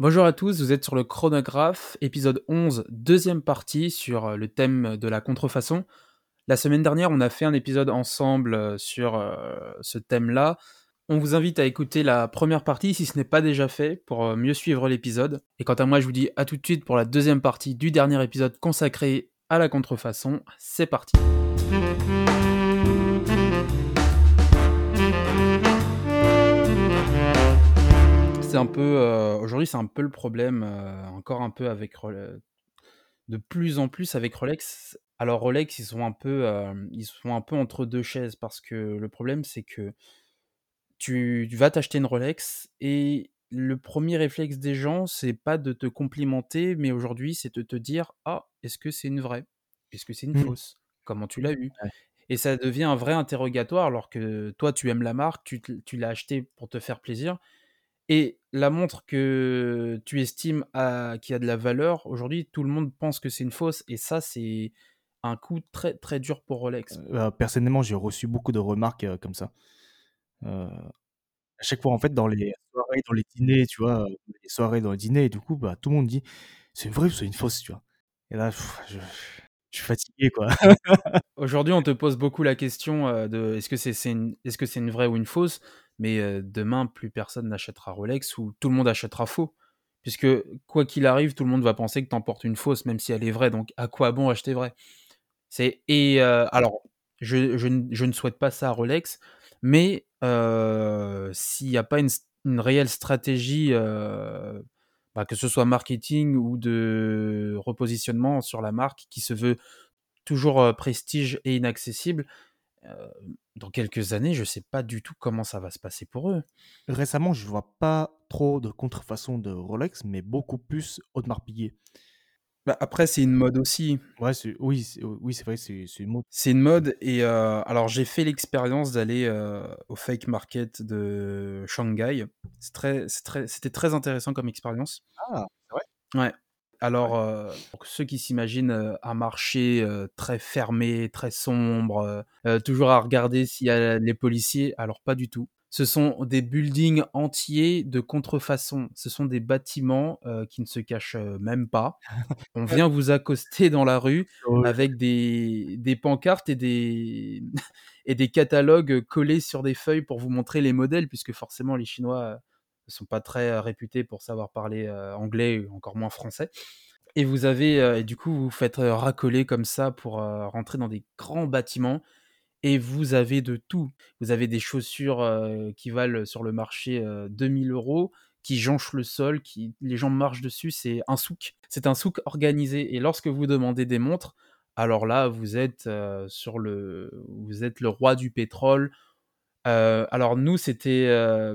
Bonjour à tous, vous êtes sur le chronographe, épisode 11, deuxième partie sur le thème de la contrefaçon. La semaine dernière, on a fait un épisode ensemble sur euh, ce thème-là. On vous invite à écouter la première partie si ce n'est pas déjà fait pour mieux suivre l'épisode. Et quant à moi, je vous dis à tout de suite pour la deuxième partie du dernier épisode consacré à la contrefaçon. C'est parti. C'est un peu euh, aujourd'hui, c'est un peu le problème, euh, encore un peu avec de plus en plus avec Rolex. Alors Rolex, ils sont un peu, euh, ils sont un peu entre deux chaises parce que le problème, c'est que tu, tu vas t'acheter une Rolex et le premier réflexe des gens, c'est pas de te complimenter, mais aujourd'hui, c'est de te dire ah, est-ce que c'est une vraie? Est-ce que c'est une Mmh. fausse? Comment tu l'as eu Ouais. Et ça devient un vrai interrogatoire alors que toi, tu aimes la marque, tu, tu l'as acheté pour te faire plaisir. Et la montre que tu estimes à- qui a de la valeur, aujourd'hui, tout le monde pense que c'est une fausse. Et ça, c'est un coup très très dur pour Rolex. Heu, personnellement, j'ai reçu beaucoup de remarques, heu, comme ça. Heu, à chaque fois, en fait, dans les soirées, dans les dîners, tu vois? Les soirées, dans les dîners et du coup, bah, tout le monde dit: «C'est une vraie ou c'est une fausse?» tu vois? Et là, pff, je je suis fatigué, quoi. Aujourd'hui, on te pose beaucoup la question euh, de est-ce que c'est une, est-ce que c'est une vraie ou une fausse, mais demain, plus personne n'achètera Rolex ou tout le monde achètera faux. Puisque quoi qu'il arrive, tout le monde va penser que tu emportes une fausse, même si elle est vraie. Donc, à quoi bon acheter vrai? Et alors, je, ne- souhaite pas ça à Rolex, mais s'il n'y a pas une, réelle stratégie, bah, que ce soit marketing ou de repositionnement sur la marque qui se veut toujours prestige et inaccessible, euh, dans quelques années, je sais pas du tout comment ça va se passer pour eux. Récemment, je vois pas trop de contrefaçon de Rolex, mais beaucoup plus Audemars Piguet. Bah, après, c'est une mode aussi. Ouais, oui, c'est oui, c'est vrai, c'est une mode. C'est une mode et euh, alors j'ai fait l'expérience d'aller euh, au fake market de Shanghai. C'est très, c'est très, c'était très intéressant comme expérience. Ah, c'est vrai? Ouais. Alors, euh, pour ceux qui s'imaginent euh, un marché euh, très fermé, très sombre, toujours à regarder s'il y a les policiers, alors pas du tout. Ce sont des buildings entiers de contrefaçon. Ce sont des bâtiments qui ne se cachent même pas. On vient vous accoster dans la rue avec des, des pancartes et des, et des catalogues collés sur des feuilles pour vous montrer les modèles, puisque forcément les Chinois ne sont pas très réputés pour savoir parler anglais, encore moins français. Et vous avez, du coup, vous faites racoler comme ça pour rentrer dans des grands bâtiments. Et vous avez de tout. Vous avez des chaussures qui valent sur le marché euh, 2000 euros, qui jonchent le sol, qui les gens marchent dessus. C'est un souk. C'est un souk organisé. Et lorsque vous demandez des montres, alors là, vous êtes sur le, vous êtes le roi du pétrole. Euh, alors nous, c'était, euh,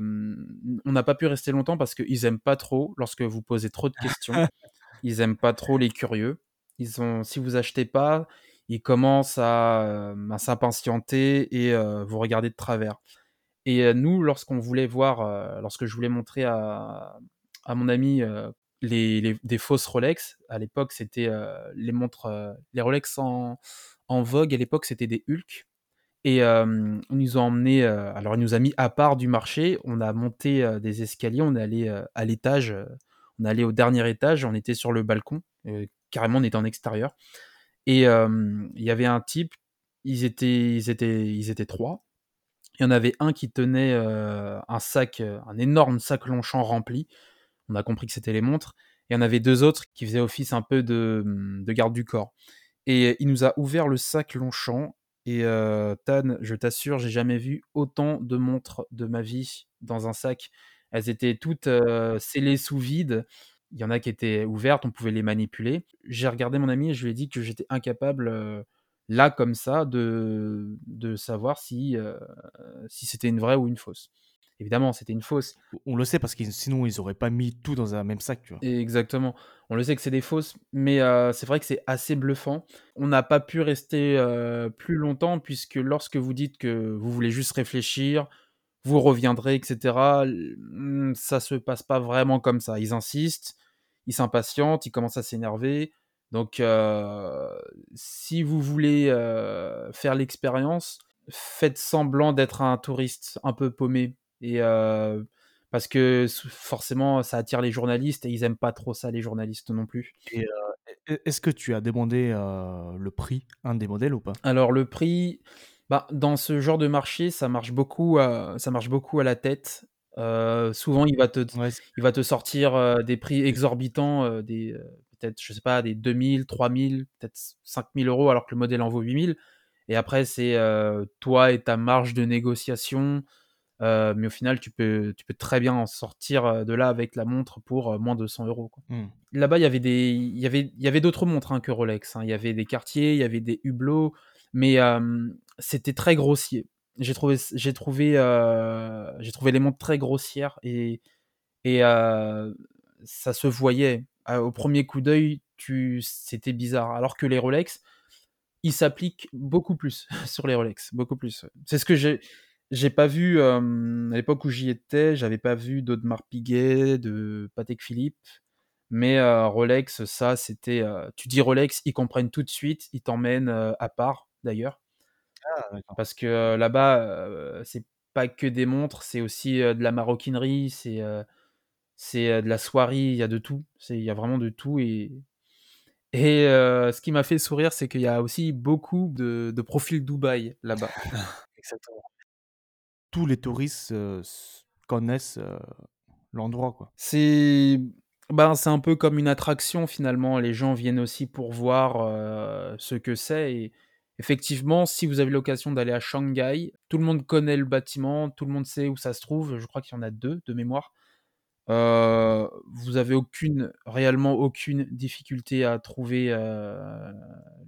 on n'a pas pu rester longtemps parce qu'ils aiment pas trop lorsque vous posez trop de questions. Ils aiment pas trop les curieux. Ils ont, si vous achetez pas, ils commencent à, euh, à s'impatienter et euh, vous regarder de travers. Et nous, lorsqu'on voulait voir, lorsque je voulais montrer à, à mon ami les, les- des fausses Rolex, à l'époque, c'était les montres, les Rolex en, en vogue, à l'époque, c'était des Hulk. Et euh, on nous a emmené, euh, alors il nous a mis à part du marché, on a monté euh, des escaliers, on est allé euh, à l'étage, on est allé au dernier étage, on était sur le balcon, carrément on était en extérieur. Et il y avait un type, ils étaient, ils étaient, ils étaient trois. Il y en avait un qui tenait un sac, un énorme sac Longchamp rempli. On a compris que c'était les montres. Et il y en avait deux autres qui faisaient office un peu de, de garde du corps. Et il nous a ouvert le sac Longchamp. Et euh, Tan, je t'assure, j'ai jamais vu autant de montres de ma vie dans un sac. Elles étaient toutes scellées sous vide. Il y en a qui étaient ouvertes, on pouvait les manipuler. J'ai regardé mon ami et je lui ai dit que j'étais incapable, là comme ça, de, de savoir si, si c'était une vraie ou une fausse. Évidemment, c'était une fausse. On le sait parce qu'ils sinon ils auraient pas mis tout dans un même sac, tu vois? Exactement. On le sait que c'est des fausses, mais heu, c'est vrai que c'est assez bluffant. On n'a pas pu rester, heu, plus longtemps puisque lorsque vous dites que vous voulez juste réfléchir, vous reviendrez et cetera, l mmh, ça se passe pas vraiment comme ça. Ils insistent, ils s'impatientent, ils commencent à s'énerver. Donc heu, si vous voulez, faire l'expérience, faites semblant d'être un touriste un peu paumé et heu, parce que forcément ça attire les journalistes et ils aiment pas trop ça les journalistes non plus. Et est est-ce que tu as demandé, heu, le prix, un des modèles ou pas? Alors le prix, bah, dans ce genre de marché, ça marche beaucoup, heu, ça marche beaucoup à la tête. Souvent il va te Ouais, il va te sortir, des prix exorbitants, des, peut-être, je sais pas, des 2000-3000, peut-être c 5000 € alors que le modèle en vaut 8000 et après c'est, toi et ta marge de négociation, heu, mais au final tu peux tu peux très bien en sortir, heu, de là avec la montre pour, heu, moins de 100 € quoi. Mmh. Là-bas, il y avait des il y avait il y avait d'autres montres, hein, que Rolex, hein. Il y avait des Cartier, il y avait des Hublot, mais c'était très grossier. J'ai trouvé j'ai trouvé, j'ai trouvé les montres très grossières et et ça se voyait. À au 1er coup d'œil, tu c'était bizarre. Alors que les Rolex, ils s'appliquent beaucoup plus sur les Rolex, beaucoup plus. C'est ce que j'ai j'ai pas vu, à l'époque où j'y étais, j'avais pas vu d'Audemars Piguet, de Patek Philippe, mais heu, Rolex, ça, c'était, heu, tu dis Rolex, ils comprennent tout de suite, ils t'emmènent, heu, à part d'ailleurs Ah parce que, là-bas, c'est pas que des montres, c'est aussi, de la maroquinerie, c'est, c'est, de la soierie, il y a de tout. Il y a vraiment de tout et et ce qui m'a fait sourire, c'est qu'il y a aussi beaucoup de de profils Dubaï là-bas. Exactement. Tous les touristes, heu, s connaissent, heu, l'endroit, ben, c'est un peu comme une attraction finalement. Les gens viennent aussi pour voir, heu, ce que c'est effectivement, si vous avez l'occasion d'aller à Shanghai, tout le monde connaît le bâtiment, tout le monde sait où ça se trouve. Je crois qu'il y en a 2 de mémoire. Vous avez aucune réellement aucune difficulté à trouver,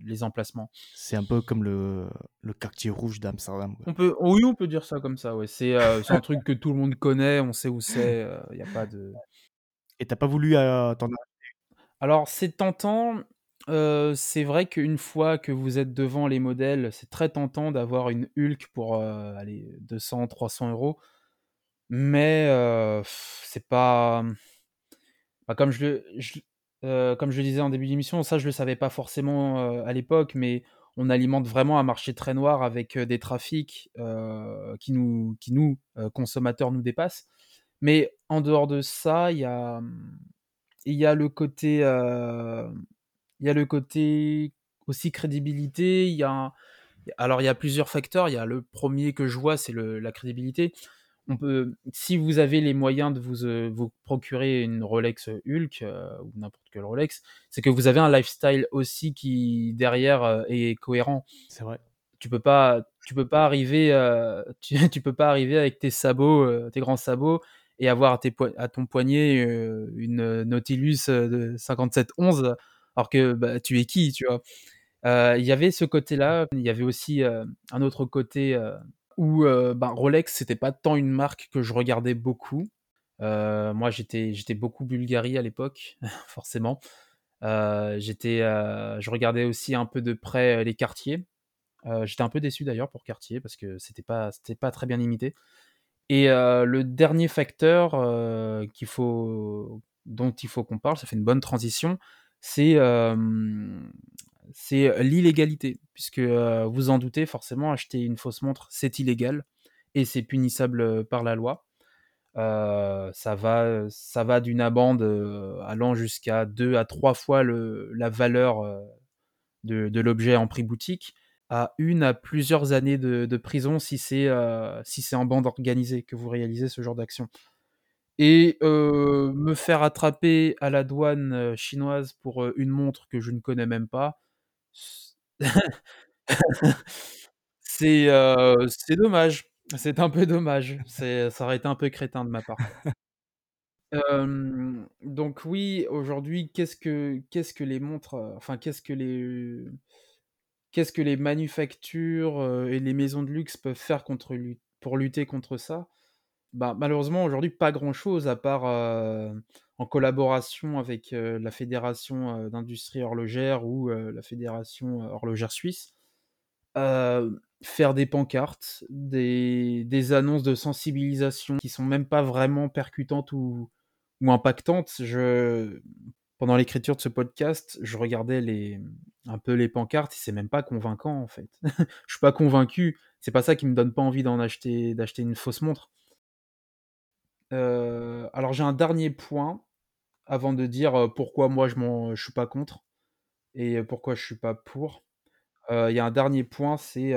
les emplacements. C'est un peu comme le le quartier rouge d'Amsterdam. On peut oui, on peut dire ça comme ça, ouais. C'est, un truc que tout le monde connaît, on sait où c'est, il a pas de Et tu as pas voulu, t'en? Alors c'est tentant, c'est vrai qu'une fois que vous êtes devant les modèles, c'est très tentant d'avoir une Hulk pour, heu, allez 200-300 €. Mais c'est pas, mmh, bah, comme je le comme je le disais en début d'émission, ça je le savais pas forcément, à l'époque, mais on alimente vraiment un marché très noir avec, des trafics, qui nous qui nous, consommateurs nous dépassent. Mais en dehors de ça, il y a, mmh, il y a le côté, il y a le côté aussi crédibilité, il y a alors il y a plusieurs facteurs. Il y a le 1er que je vois, c'est la crédibilité. On peut si vous avez les moyens de vous, vous procurer une Rolex Hulk, heu, ou n'importe quelle Rolex, c'est que vous avez un lifestyle aussi qui derrière, est cohérent. C'est vrai. Tu peux pas tu peux pas arriver, tu tu peux pas arriver avec tes sabots, tes grands sabots et avoir à tes poi à ton poignet, une, Nautilus, de 5711 alors que, bah, tu es qui, tu vois? Il y avait ce côté-là, il y avait aussi, un autre côté, où, heu, ben, Rolex, c'était pas tant une marque que je regardais beaucoup. Heu, moi j'étais j'étais beaucoup Bulgari à l'époque, forcément. Heu, j'étais, je regardais aussi un peu de près, les Cartier. Heu, j'étais un peu déçu d'ailleurs pour Cartier parce que c'était pas c'était pas très bien imité et le dernier facteur, qu'il faut dont il faut qu'on parle, ça fait une bonne transition, c'est, c'est l'illégalité puisque, vous en doutez forcément acheter une fausse montre, c'est illégal et c'est punissable, par la loi. Ça va, ça va d'une amende, allant jusqu'à 2 à 3 fois la valeur, de l'objet en prix boutique, à 1 à plusieurs années de prison si c'est, si c'est en bande organisée que vous réalisez ce genre d'action et me faire attraper à la douane, chinoise pour, une montre que je ne connais même pas, c'est, dommage, c'est un peu dommage. C'est ça aurait été un peu crétin de ma part. Donc oui, aujourd'hui, qu'est-ce que qu'est-ce que les montres, enfin qu'est-ce que les qu'est-ce que les manufactures, et les maisons de luxe peuvent faire contre pour lutter contre ça? Bah, malheureusement aujourd'hui pas grand-chose à part, en collaboration avec, la fédération, d'industrie horlogère ou, la fédération, horlogère suisse. Faire des pancartes, des annonces de sensibilisation qui sont même pas vraiment percutantes ou ou impactantes. Je pendant l'écriture de ce podcast, je regardais les un peu les pancartes et c'est même pas convaincant, en fait. Je suis pas convaincu, c'est pas ça qui me donne pas envie d'en acheter d'acheter une fausse montre. Alors j'ai un dernier point avant de dire, pourquoi moi je je suis pas contre et pourquoi je suis pas pour. Il y a un dernier point, c'est,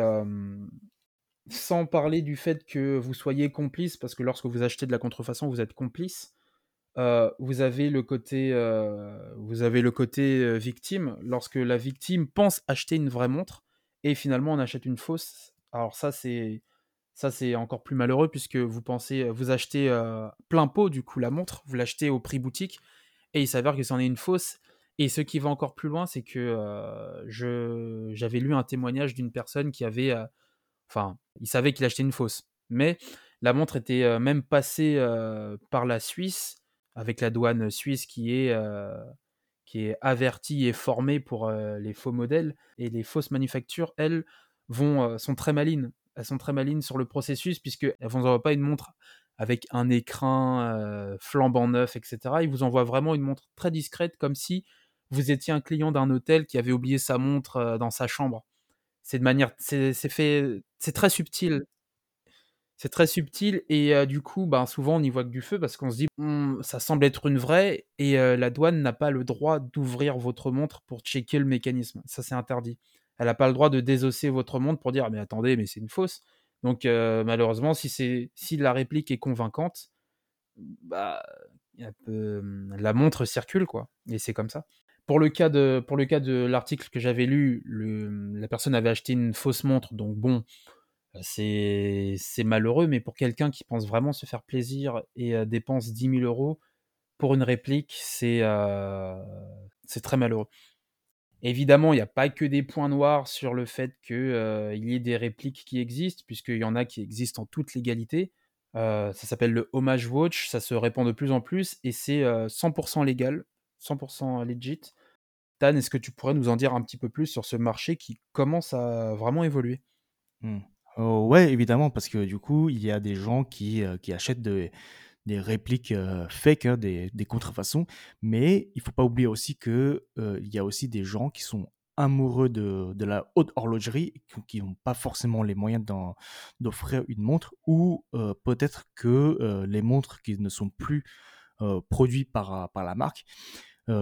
sans parler du fait que vous soyez complice, parce que lorsque vous achetez de la contrefaçon, vous êtes complice. Vous avez le côté, vous avez le côté, victime. Lorsque la victime pense acheter une vraie montre et finalement on achète une fausse. Alors ça, c'est ça, c'est encore plus malheureux puisque vous pensez vous achetez, plein pot du coup la montre, vous l'achetez au prix boutique et il s'avère que c'en est une fausse. Et ce qui va encore plus loin, c'est que, je j'avais lu un témoignage d'une personne qui avait, heu, enfin, il savait qu'il achetait une fausse, mais la montre était, heu, même passée, par la Suisse, avec la douane suisse qui est, avertie et formée pour, les faux modèles. Et les fausses manufactures, elles, vont, sont très malines. Elles sont très malines sur le processus puisqu'elles vous envoient pas une montre avec un écrin, heu, flambant neuf et cetera. Ils vous envoient vraiment une montre très discrète comme si vous étiez un client d'un hôtel qui avait oublié sa montre, dans sa chambre. C'est de manière c'est fait c'est très subtil. C'est très subtil et du coup, ben, souvent on n'y voit que du feu parce qu'on se dit: «Mmh, ça semble être une vraie» et la douane n'a pas le droit d'ouvrir votre montre pour checker le mécanisme. Ça, c'est interdit. Elle a pas le droit de désosser votre montre pour dire: «Mais attendez, mais c'est une fausse». Donc heu, malheureusement, si la réplique est convaincante, bah, mmh, la montre circule, quoi et c'est comme ça. Pour le cas de l'article que j'avais lu, mmh, la personne avait acheté une fausse montre donc bon, c'est malheureux, mais pour quelqu'un qui pense vraiment se faire plaisir et dépense 10 000 € pour une réplique, c'est, c'est très malheureux. Évidemment, il y a pas que des points noirs sur le fait que, heu, il y ait des répliques qui existent, puisqu'il y en a qui existent en toute légalité. Ça s'appelle le homage watch, ça se répand de plus en plus et c'est, heu, 100% légal, 100% legit. Dan, est-ce que tu pourrais nous en dire un petit peu plus sur ce marché qui commence à vraiment évoluer? Mmh. Oh ouais, évidemment, parce que du coup, il y a des gens qui, achètent des des répliques, heu, fake, hein, des contrefaçons. Mais il faut pas oublier aussi que, heu, il y a aussi des gens qui sont amoureux de de la haute horlogerie, qui qui ont pas forcément les moyens d'offrir une montre ou, heu, peut-être que, les montres qui ne sont plus, heu, produits par, par la marque.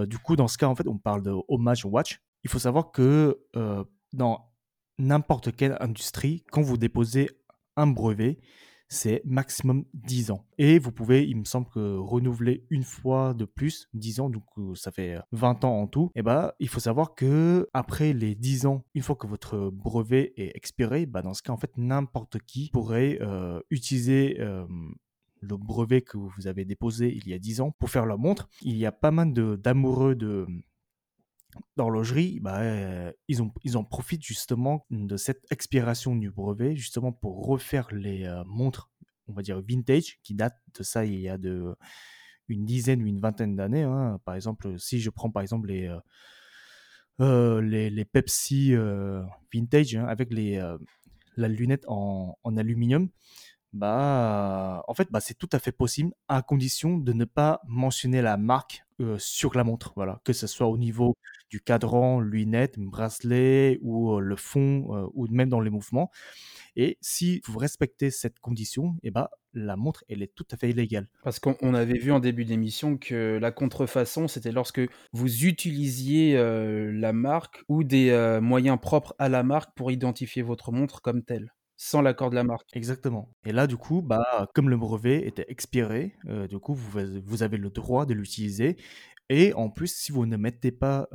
Du coup, dans ce cas, en fait, on parle de homage watch. Il faut savoir que, dans n'importe quelle industrie, quand vous déposez un brevet, c'est maximum 10 ans et vous pouvez, il me semble que renouveler une fois de plus, 10 ans, donc heu, ça fait, heu, 20 ans en tout et bah, il faut savoir qu'après les 10 ans, une fois que votre brevet est expiré, bah, dans ce cas, en fait, n'importe qui pourrait, heu, utiliser, hem, le brevet que vous avez déposé il y a 10 ans pour faire leur montre. Il y a pas mal d'amoureux de d'horlogerie, bah, heu, ils en profitent justement de cette expiration du brevet, justement pour refaire les, heu, montres, on va dire vintage, qui datent de ça il y a de une dizaine ou une vingtaine d'années, hein. Par exemple, si je prends par exemple les, les Pepsi, vintage, hein, avec les, la lunette en aluminium, bah, en fait, bah, c'est tout à fait possible à condition de ne pas mentionner la marque, sur la montre, voilà. Que ce soit au niveau du cadran, lunettes, bracelet ou, le fond, ou même dans les mouvements et si vous respectez cette condition et bah, la montre, elle est tout à fait légale. Parce qu'on on avait vu en début d'émission que la contrefaçon, c'était lorsque vous utilisiez, la marque ou des, moyens propres à la marque pour identifier votre montre comme telle, sans l'accord de la marque. Exactement et là, du coup, bah, comme le brevet était expiré, du coup, vous avez le droit de l'utiliser et en plus, si vous ne mettez pas,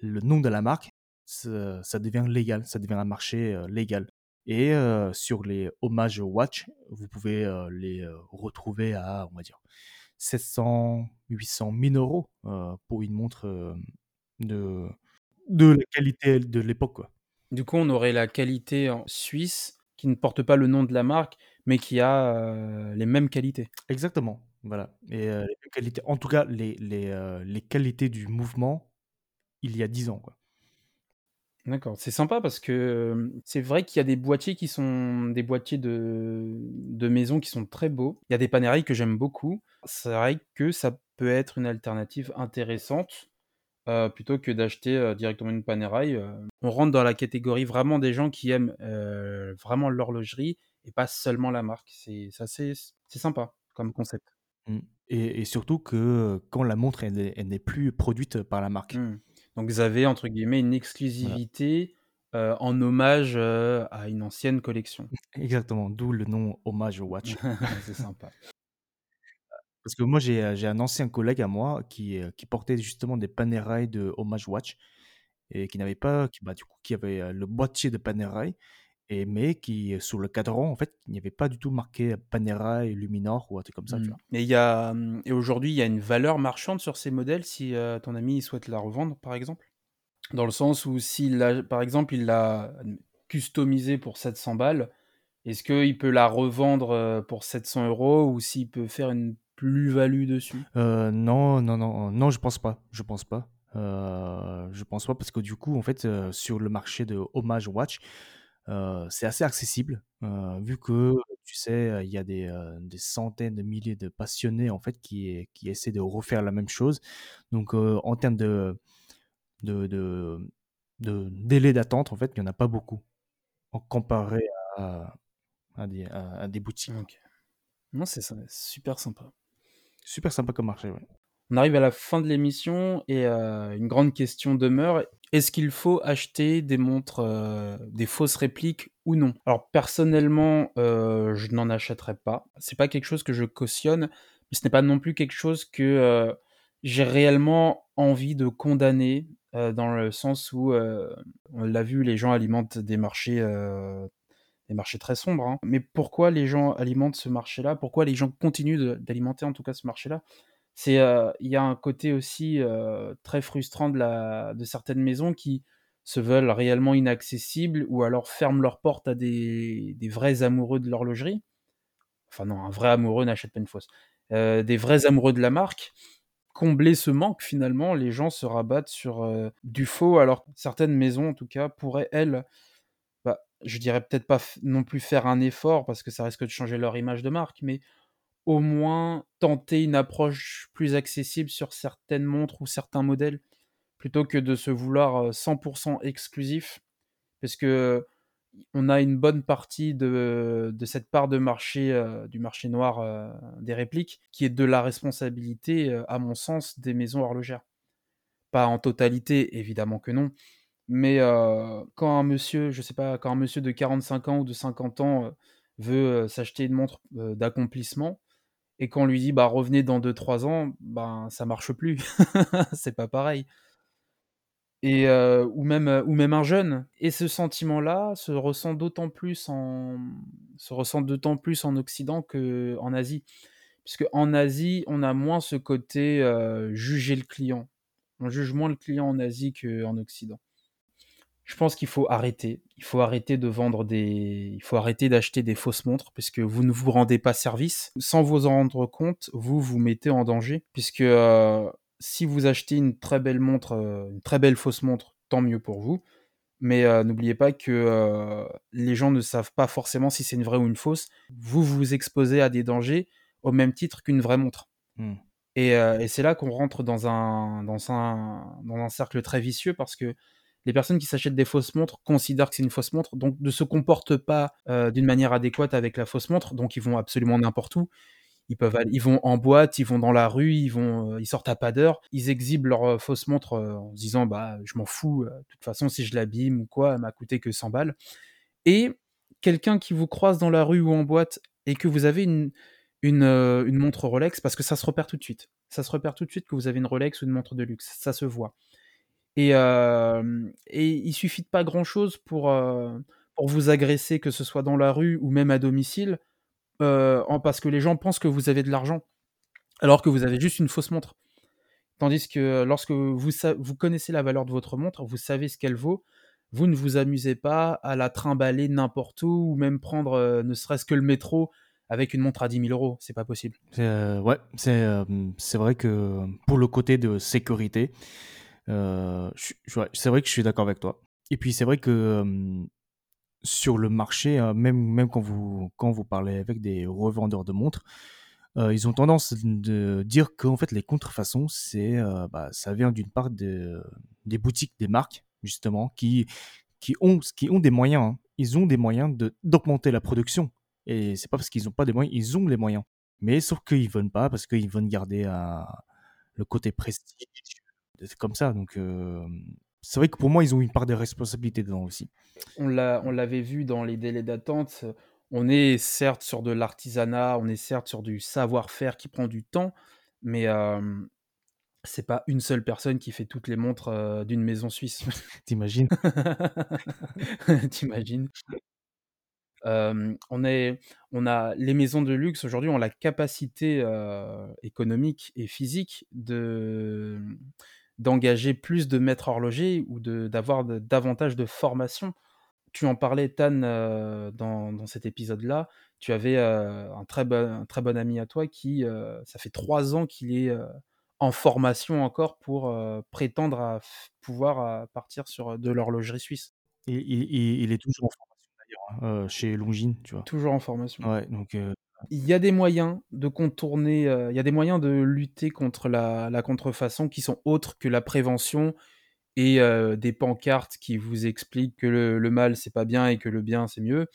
le nom de la marque, ça devient légal, ça devient un marché, légal et sur les homage watch, vous pouvez, les, retrouver à, on va dire 700-800-1000 €, heu, pour une montre, de de la qualité de l'époque. Du coup, on aurait la qualité en Suisse qui ne porte pas le nom de la marque, mais qui a, les mêmes qualités. Exactement, voilà et les qualités, en tout cas les les, les qualités du mouvement, il y a 10 ans. D'accord, c'est sympa parce que, hem, c'est vrai qu'il y a des boîtiers qui sont des boîtiers de de maison qui sont très beaux. Il y a des Panerai que j'aime beaucoup. C'est vrai que ça peut être une alternative intéressante, plutôt que d'acheter, directement une Panerai. On rentre dans la catégorie vraiment des gens qui aiment, vraiment l'horlogerie et pas seulement la marque. C'est c'est sympa comme concept. Mmh et et surtout que, quand la montre elle n'est elle n'est plus produite par la marque. Mmh. Donc vous avez entre guillemets «une Voilà. exclusivité», heu, en hommage, heu, à une ancienne collection. Exactement, d'où le nom Homage Watch. C'est sympa. Parce que moi j'ai, heu, j'ai un ancien collègue à moi qui, portait justement des Panerai de Homage Watch et qui n'avait pas qui, bah, du coup, qui avait, le boîtier de Panerai et mais qui, sur le cadran, en fait, il n'y avait pas du tout marqué Panerai, Luminor ou un truc comme ça, tu Mmh vois? et il y a, mmh et aujourd'hui, il y a une valeur marchande sur ces modèles si, heu, ton ami, souhaite la revendre, par exemple? Dans le sens où s'il l'a par exemple, il l'a customisée pour 700 balles, est-ce qu'il peut la revendre, heu, pour 700 € ou s'il peut faire une plus-value dessus? Heu, non, non, non, non, je pense pas, je pense pas. Heu, je pense pas parce que du coup, en fait, sur le marché de Homage Watch, c'est assez accessible, vu que, tu sais, il y a des, des centaines de milliers de passionnés, en fait, qui qui essaient de refaire la même chose. Donc, en termes de de de de délai d'attente, en fait, il y en a pas beaucoup, en comparé à à des à à des boutiques. Non, c'est super sympa. Super sympa comme marché, ouais. On arrive à la fin de l'émission et heu, une grande question demeure. Est-ce qu'il faut acheter des montres, heu, des fausses répliques ou non? Alors personnellement, heu, je n'en achèterai pas. C'est pas quelque chose que je cautionne, mais ce n'est pas non plus quelque chose que, j'ai réellement envie de condamner, dans le sens où, on l'a vu, les gens alimentent des marchés, des marchés très sombres, hein. Mais pourquoi les gens alimentent ce marché-là? Pourquoi les gens continuent d'alimenter en tout cas ce marché-là? Il y a un côté aussi, très frustrant de certaines maisons qui se veulent réellement inaccessibles ou alors ferment leurs portes à des vrais amoureux de l'horlogerie. Enfin non, un vrai amoureux n'achète pas une fausse. Des vrais amoureux de la marque. Combler ce manque finalement, les gens se rabattent sur, du faux alors que certaines maisons en tout cas pourraient elles, bah, je dirais peut-être pas non plus faire un effort parce que ça risque de changer leur image de marque, mais au moins tenter une approche plus accessible sur certaines montres ou certains modèles, plutôt que de se vouloir, heu, 100% exclusif. Parce qu'on a une bonne partie de de cette part de marché, du marché noir, des répliques, qui est de la responsabilité, à mon sens, des maisons horlogères. Pas en totalité, évidemment que non, mais quand un monsieur, je sais pas, quand un monsieur de 45 ans ou de 50 ans, veut, s'acheter une montre, d'accomplissement et qu'on lui dit: «Bah, revenez dans 2-3 ans», ben, ça marche plus. C'est pas pareil. Et heu, ou même, heu, ou même un jeune et ce sentiment-là se ressent d'autant plus en se ressent d'autant plus en Occident qu'en Asie. Puisqu'en Asie, on a moins ce côté, heu, juger le client. On juge moins le client en Asie qu'en Occident. Je pense qu'il faut arrêter. Il faut arrêter de vendre des il faut arrêter d'acheter des fausses montres puisque vous ne vous rendez pas service. Sans vous en rendre compte, vous vous mettez en danger puisque, heu, si vous achetez une très belle montre, heu, une très belle fausse montre, tant mieux pour vous. Mais, heu, n'oubliez pas que, les gens ne savent pas forcément si c'est une vraie ou une fausse. Vous vous exposez à des dangers au même titre qu'une vraie montre. Mmh. Et et c'est là qu'on rentre dans un dans un dans un cercle très vicieux parce que les personnes qui s'achètent des fausses montres considèrent que c'est une fausse montre, donc ne se comportent pas, heu, d'une manière adéquate avec la fausse montre, donc ils vont absolument n'importe où. Ils peuvent al ils vont en boîte, ils vont dans la rue, ils vont, heu, ils sortent à pas d'heure, ils exhibent leur, heu, fausse montre, en se disant: «Bah, je m'en fous, de toute façon si je l'abîme ou quoi, elle m'a coûté que 100 balles» et quelqu'un qui vous croise dans la rue ou en boîte et que vous avez une une montre Rolex parce que ça se repère tout de suite. Ça se repère tout de suite que vous avez une Rolex ou une montre de luxe, ça se voit et hem et il suffit de pas grand chose pour, pour vous agresser, que ce soit dans la rue ou même à domicile, en parce que les gens pensent que vous avez de l'argent, alors que vous avez juste une fausse montre. Tandis que lorsque vous vous connaissez la valeur de votre montre, vous savez ce qu'elle vaut, vous ne vous amusez pas à la trimballer n'importe où ou même prendre, ne serait-ce que le métro avec une montre à 10 000 €. C'est pas possible. Ouais, c'est vrai que pour le côté de sécurité, ouais, c'est vrai que je suis d'accord avec toi et puis c'est vrai que, sur le marché, heu, même quand vous parlez avec des revendeurs de montres, heu, ils ont tendance de dire qu'en fait les contrefaçons c'est, heu, bah, ça vient d'une part de des boutiques, des marques justement qui ont des moyens, hein. Ils ont des moyens de d'augmenter la production et c'est pas parce qu'ils ont pas des moyens, ils ont les moyens. Mais sauf qu'ils veulent pas parce qu'ils veulent garder le côté prestige, comme ça donc c'est vrai que pour moi, ils ont une part de responsabilité dedans aussi. On l'a on l'avait vu dans les délais d'attente, on est certes sur de l'artisanat, on est certes sur du savoir-faire qui prend du temps, mais hem, c'est pas une seule personne qui fait toutes les montres, d'une maison suisse. Tu imagines? Tu imagines? Hem, on est on a les maisons de luxe aujourd'hui ont la capacité, économique et physique de, d'engager plus de maîtres horlogers ou d'avoir davantage de formation. Tu en parlais Tan, heu, dans dans cet épisode-là, tu avais, heu, un très bon un très bon ami à toi qui, heu, ça fait 3 ans qu'il est, en formation encore pour, prétendre à pouvoir, heu, partir sur, de l'horlogerie suisse. Et il il il est toujours en formation d'ailleurs, hein, chez Longines, tu vois? Toujours en formation. Ouais, donc Il y a des moyens de contourner, heu, il y a des moyens de lutter contre la contrefaçon qui sont autres que la prévention et heu, des pancartes qui vous expliquent que le le mal, c'est pas bien et que le bien, c'est mieux.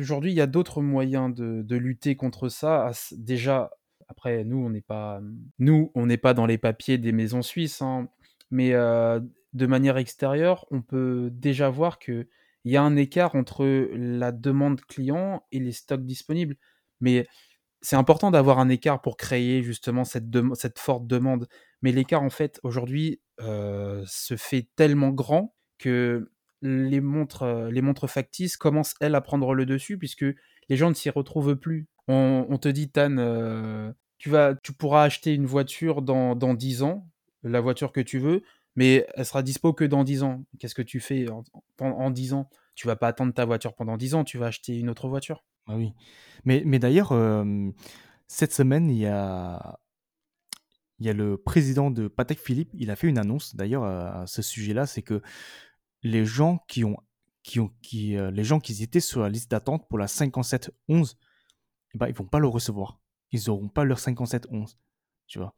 Aujourd'hui, il y a d'autres moyens de lutter contre ça. S déjà, après nous, on n'est pas, nous, on n'est pas dans les papiers des maisons suisses, hein, mais heu, de manière extérieure, on peut déjà voir qu'il y a un écart entre la demande client et les stocks disponibles. Mais c'est important d'avoir un écart pour créer justement cette forte demande. Mais l'écart, en fait, aujourd'hui, heu, se fait tellement grand que les montres, heu, les montres factices commencent, elles, à prendre le dessus puisque les gens ne s'y retrouvent plus. On te dit: «Tan, vas tu pourras acheter une voiture dans dans 10 ans, la voiture que tu veux, mais elle sera dispo que dans 10 ans». Qu'est-ce que tu fais en en en 10 ans? Tu vas pas attendre ta voiture pendant 10 ans, tu vas acheter une autre voiture. Bah, oui. Mais mais d'ailleurs, hem, cette semaine, il y a il y a le président de Patek Philippe, il a fait une annonce d'ailleurs, à ce sujet-là, c'est que les gens qui ont qui ont qui, heu, les gens qui étaient sur la liste d'attente pour la 5711, eh bah, ils vont pas le recevoir. Ils auront pas leur 5711, tu vois?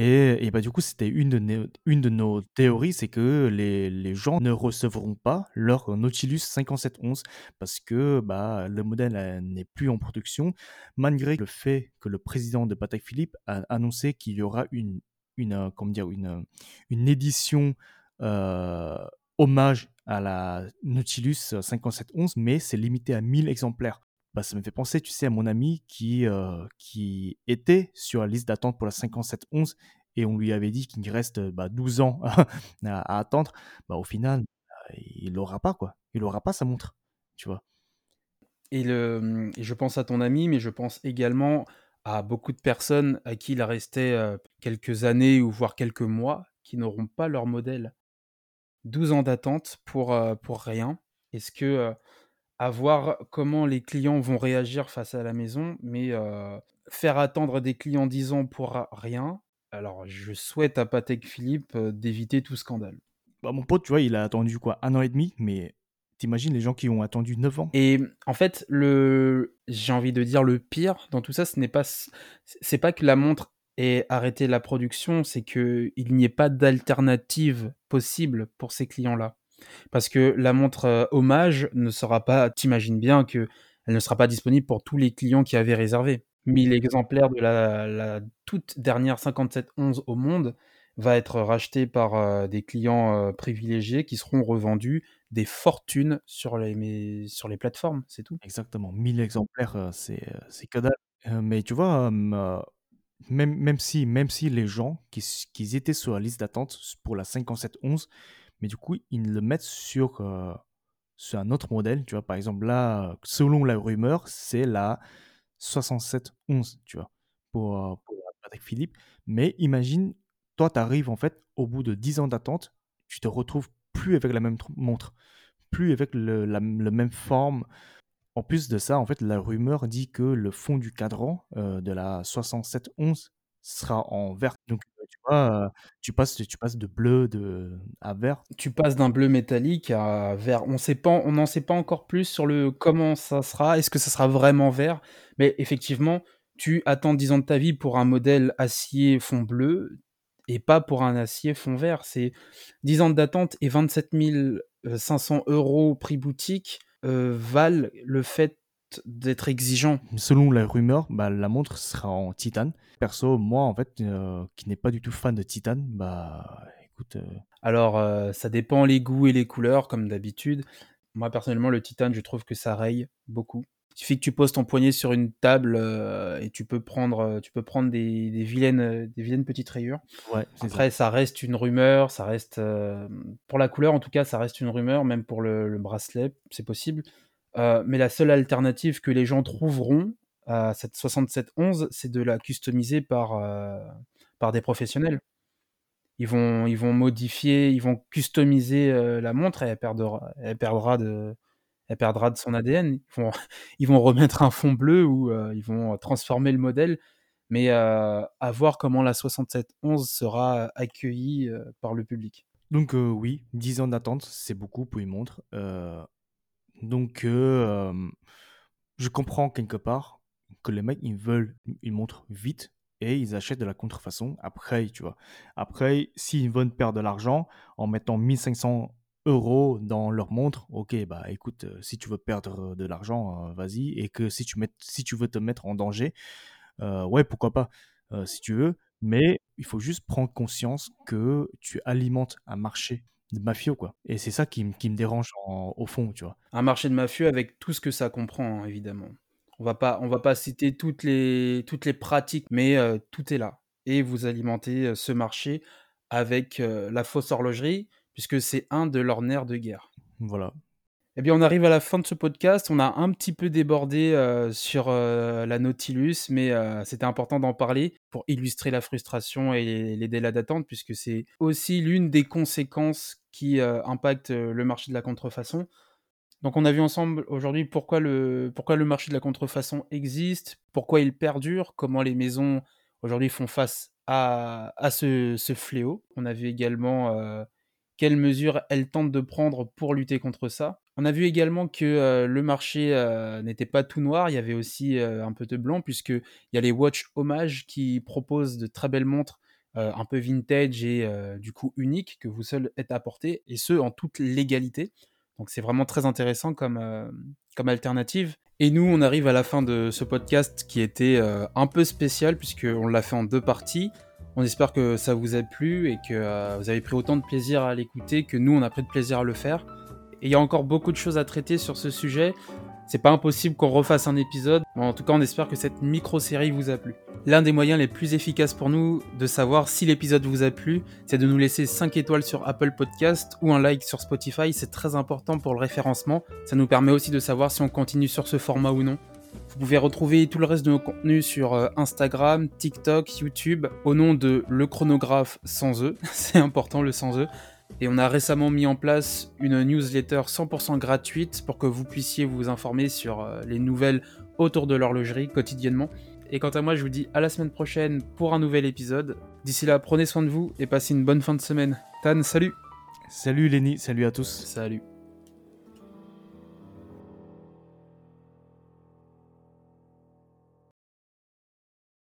Et bah, du coup, c'était une de nos théories, c'est que les gens ne recevront pas leur Nautilus 5711 parce que, bah, le modèle, heu, n'est plus en production, malgré le fait que le président de Patek Philippe a annoncé qu'il y aura une une, heu, comment dire? Une, une édition, hommage à la Nautilus 5711, mais c'est limité à 1000 exemplaires. Bah, ça me fait penser, tu sais, à mon ami qui, heu, qui était sur la liste d'attente pour la 5711 et on lui avait dit qu'il reste, bah, 12 ans à attendre. Bah, au final, bah, il l'aura pas, quoi. Il aura pas sa montre, tu vois? Et le, je pense à ton ami, mais je pense également à beaucoup de personnes à qui il restait, heu, quelques années ou voire quelques mois, qui n'auront pas leur modèle. 12 ans d'attente pour, heu, pour rien. Est-ce que, à voir comment les clients vont réagir face à la maison, mais faire attendre des clients 10 ans pour rien, alors je souhaite à Patek Philippe, d'éviter tout scandale. Bah, mon pote, tu vois, il a attendu quoi? un an et demi, mais t'imagines les gens qui ont attendu 9 ans? Et mmh, en fait, le j'ai envie de dire le pire dans tout ça, ce n'est pas c'est pas que la montre ait arrêté la production, c'est qu'il n'y ait pas d'alternative possible pour ces clients-là. Parce que la montre, heu, hommage ne sera pas tu imagines bien qu'elle ne sera pas disponible pour tous les clients qui avaient réservé. 1000 exemplaires de la toute dernière 5711 au monde va être racheté par, heu, des clients, heu, privilégiés qui seront revendus des fortunes sur les sur les plateformes, c'est tout. Exactement, 1000 exemplaires, c'est, c'est que dalle. Mais tu vois, même même si même si les gens qui qui étaient sur la liste d'attente pour la 5711, mais du coup, ils le mettent sur, heu, sur un autre modèle, tu vois? Par exemple, là, selon la rumeur, c'est la 6711, tu vois? Pour, heu, pour Patek Philippe. Mais imagine, toi, tu arrives, en fait, au bout de 10 ans d'attente, tu te retrouves plus avec la même montre, plus avec le, la même forme. En plus de ça, en fait, la rumeur dit que le fond du cadran de la 6711 sera en vert. Donc, tu vois, tu passes, tu passes de bleu de, à vert. Tu passes d'un bleu métallique à vert. On on n'en sait pas encore plus sur le comment ça sera. Est-ce que ça sera vraiment vert? Mais effectivement, tu attends 10 ans de ta vie pour un modèle acier fond bleu et pas pour un acier fond vert. C'est 10 ans d'attente et 27 500 euros prix boutique valent le fait d'être exigeant. Selon la rumeur, bah, la montre sera en titane. Perso, moi, en fait, euh, qui n'est pas du tout fan de titane, bah, écoute. Euh, Alors, euh, ça dépend les goûts et les couleurs, comme d'habitude. Moi, personnellement, le titane, je trouve que ça raye beaucoup. Il suffit que tu poses ton poignet sur une table et tu peux prendre, tu peux prendre des, vilaines, des vilaines petites rayures. Ouais, Après, ça. reste une rumeur, ça reste pour la couleur en tout cas, ça reste une rumeur, même pour le bracelet, c'est possible. Euh, mais la seule alternative que les gens trouveront à cette 6711, c'est de la customiser par, euh, par des professionnels. Ils vont, ils vont modifier, ils vont customiser euh, la montre et elle perdra, elle perdra de, elle perdra de son ADN. Ils vont, ils vont remettre un fond bleu ou ils vont transformer le modèle. Mais à voir comment la 6711 sera accueillie par le public. Donc oui, 10 ans d'attente, c'est beaucoup pour une montre. Donc, je comprends quelque part que les mecs, ils veulent une montre vite et ils achètent de la contrefaçon après, tu vois. Après, s'ils veulent perdre de l'argent en mettant 1500 euros dans leur montre, ok, bah écoute, si tu veux perdre de l'argent, vas-y. Et que si tu, mets, si tu veux te mettre en danger, ouais, pourquoi pas, si tu veux. Mais il faut juste prendre conscience que tu alimentes un marché de mafieux, quoi. Et c'est ça qui, me dérange au fond, tu vois. Un marché de mafieux avec tout ce que ça comprend, hein, évidemment. On va pas, on va pas citer toutes les, toutes les pratiques, mais euh, tout est là. Et vous alimentez euh, ce marché avec euh, la fausse horlogerie, puisque c'est un de leurs nerfs de guerre. Voilà. Eh bien, on arrive à la fin de ce podcast. On a un petit peu débordé euh, sur euh, la Nautilus, mais euh, c'était important d'en parler pour illustrer la frustration et les, délais d'attente, puisque c'est aussi l'une des conséquences qui impactent le marché de la contrefaçon. Donc, on a vu ensemble aujourd'hui pourquoi le, pourquoi le marché de la contrefaçon existe, pourquoi il perdure, comment les maisons aujourd'hui font face à, à ce, ce, fléau. On a vu également quelles mesures elles tentent de prendre pour lutter contre ça. On a vu également que euh, le marché euh, n'était pas tout noir, il y avait aussi euh, un peu de blanc, puisqu'il y a les Watch Hommage qui proposent de très belles montres un peu vintage et du coup uniques que vous seul êtes apporté, et ce en toute légalité. Donc c'est vraiment très intéressant comme, comme alternative. Et nous, on arrive à la fin de ce podcast qui était un peu spécial, puisqu'on l'a fait en deux parties. On espère que ça vous a plu et que vous avez pris autant de plaisir à l'écouter que nous, on a pris de plaisir à le faire. Et il y a encore beaucoup de choses à traiter sur ce sujet. C'est pas impossible qu'on refasse un épisode. en tout cas, on espère que cette micro-série vous a plu. L'un des moyens les plus efficaces pour nous de savoir si l'épisode vous a plu, c'est de nous laisser 5 étoiles sur Apple Podcast ou un like sur Spotify. C'est très important pour le référencement. Ça nous permet aussi de savoir si on continue sur ce format ou non. Vous pouvez retrouver tout le reste de nos contenus sur euh, Instagram, TikTok, YouTube au nom de Le Chronographe sans eux. c'est important le sans eux. Et on a récemment mis en place une newsletter 100% gratuite pour que vous puissiez vous informer sur euh, les nouvelles autour de l'horlogerie quotidiennement. Et quant à moi, je vous dis à la semaine prochaine pour un nouvel épisode. D'ici là, prenez soin de vous et passez une bonne fin de semaine. Tan, salut Salut Lenny, salut à tous. Salut